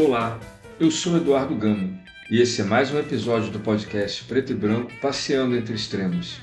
Olá, eu sou Eduardo Gama e esse é mais um episódio do podcast Preto e Branco Passeando entre Extremos.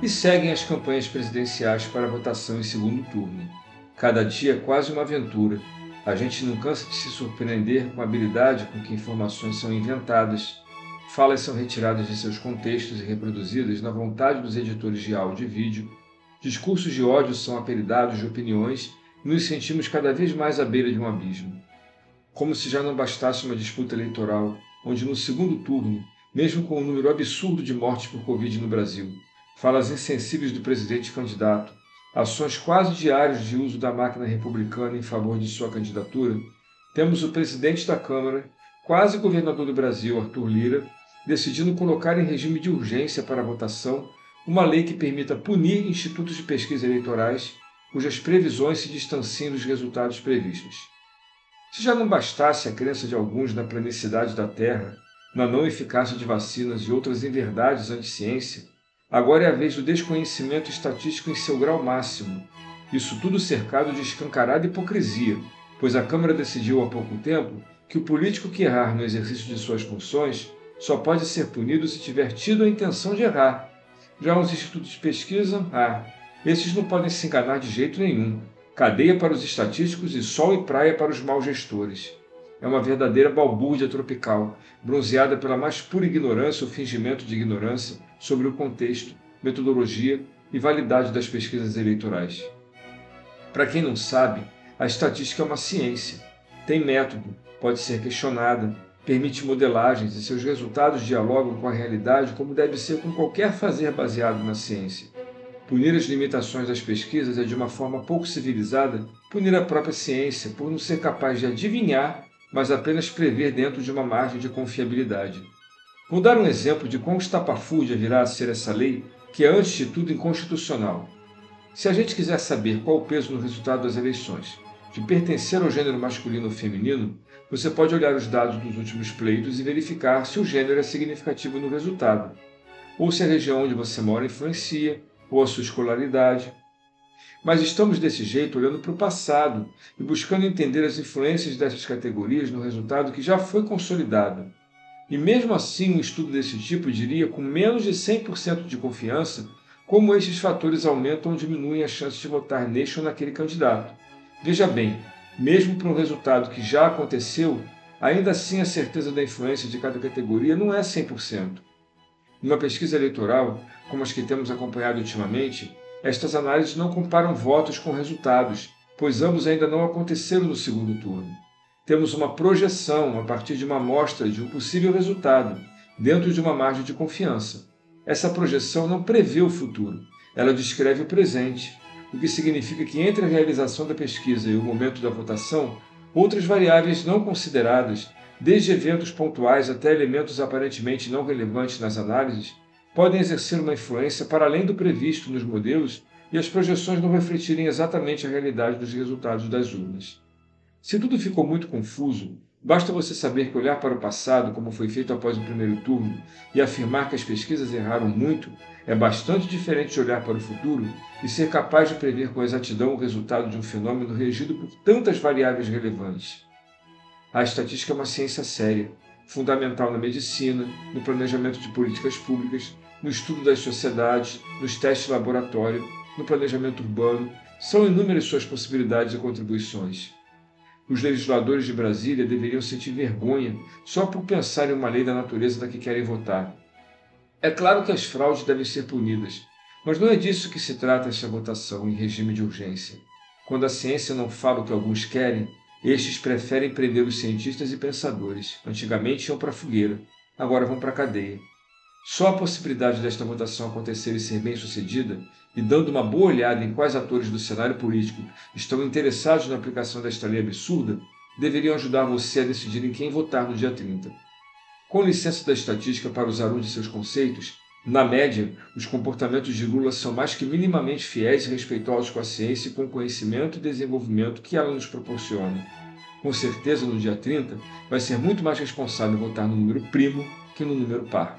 E seguem as campanhas presidenciais para votação em segundo turno. Cada dia é quase uma aventura. A gente não cansa de se surpreender com a habilidade com que informações são inventadas Falas são retiradas de seus contextos e reproduzidas na vontade dos editores de áudio e vídeo. Discursos de ódio são apelidados de opiniões e nos sentimos cada vez mais à beira de um abismo. Como se já não bastasse uma disputa eleitoral, onde no segundo turno, mesmo com um número absurdo de mortes por Covid no Brasil, falas insensíveis do presidente candidato, ações quase diárias de uso da máquina republicana em favor de sua candidatura, temos o presidente da Câmara, quase governador do Brasil, Arthur Lira, decidindo colocar em regime de urgência para votação uma lei que permita punir institutos de pesquisa eleitorais cujas previsões se distanciem dos resultados previstos. Se já não bastasse a crença de alguns na planicidade da Terra, na não eficácia de vacinas e outras inverdades anti-ciência, agora é a vez do desconhecimento estatístico em seu grau máximo, isso tudo cercado de escancarada hipocrisia, pois a Câmara decidiu há pouco tempo que o político que errar no exercício de suas funções só pode ser punido se tiver tido a intenção de errar. Já os institutos de pesquisa, ah, esses não podem se enganar de jeito nenhum. Cadeia para os estatísticos e sol e praia para os maus gestores. É uma verdadeira balbúrdia tropical, bronzeada pela mais pura ignorância ou fingimento de ignorância sobre o contexto, metodologia e validade das pesquisas eleitorais. Para quem não sabe, a estatística é uma ciência. Tem método, pode ser questionada, permite modelagens e seus resultados dialogam com a realidade como deve ser com qualquer fazer baseado na ciência. Punir as limitações das pesquisas é de uma forma pouco civilizada punir a própria ciência por não ser capaz de adivinhar, mas apenas prever dentro de uma margem de confiabilidade. Vou dar um exemplo de quão estapafúrdia virá a ser essa lei, que é antes de tudo inconstitucional. Se a gente quiser saber qual o peso no resultado das eleições, de pertencer ao gênero masculino ou feminino, você pode olhar os dados dos últimos pleitos e verificar se o gênero é significativo no resultado, ou se a região onde você mora influencia, ou a sua escolaridade. Mas estamos desse jeito olhando para o passado e buscando entender as influências dessas categorias no resultado que já foi consolidado. E mesmo assim, um estudo desse tipo diria com menos de 100% de confiança como estes fatores aumentam ou diminuem a chance de votar neste ou naquele candidato. Veja bem, mesmo para um resultado que já aconteceu, ainda assim a certeza da influência de cada categoria não é 100%. Numa pesquisa eleitoral, como as que temos acompanhado ultimamente, estas análises não comparam votos com resultados, pois ambos ainda não aconteceram no segundo turno. Temos uma projeção a partir de uma amostra de um possível resultado, dentro de uma margem de confiança. Essa projeção não prevê o futuro, ela descreve o presente, o que significa que entre a realização da pesquisa e o momento da votação, outras variáveis não consideradas, desde eventos pontuais até elementos aparentemente não relevantes nas análises, podem exercer uma influência para além do previsto nos modelos e as projeções não refletirem exatamente a realidade dos resultados das urnas. Se tudo ficou muito confuso, Basta você saber que olhar para o passado, como foi feito após o primeiro turno, e afirmar que as pesquisas erraram muito, é bastante diferente de olhar para o futuro e ser capaz de prever com exatidão o resultado de um fenômeno regido por tantas variáveis relevantes. A estatística é uma ciência séria, fundamental na medicina, no planejamento de políticas públicas, no estudo das sociedades, nos testes de laboratório, no planejamento urbano. São inúmeras suas possibilidades e contribuições. Os legisladores de Brasília deveriam sentir vergonha só por pensar em uma lei da natureza da que querem votar. É claro que as fraudes devem ser punidas, mas não é disso que se trata esta votação em regime de urgência. Quando a ciência não fala o que alguns querem, estes preferem prender os cientistas e pensadores. Antigamente iam para a fogueira, agora vão para a cadeia. Só a possibilidade desta votação acontecer e ser bem sucedida, e dando uma boa olhada em quais atores do cenário político estão interessados na aplicação desta lei absurda, deveriam ajudar você a decidir em quem votar no dia 30. Com licença da estatística para usar um de seus conceitos, na média, os comportamentos de Lula são mais que minimamente fiéis e respeitosos com a ciência e com o conhecimento e desenvolvimento que ela nos proporciona. Com certeza, no dia 30, vai ser muito mais responsável votar no número primo que no número par.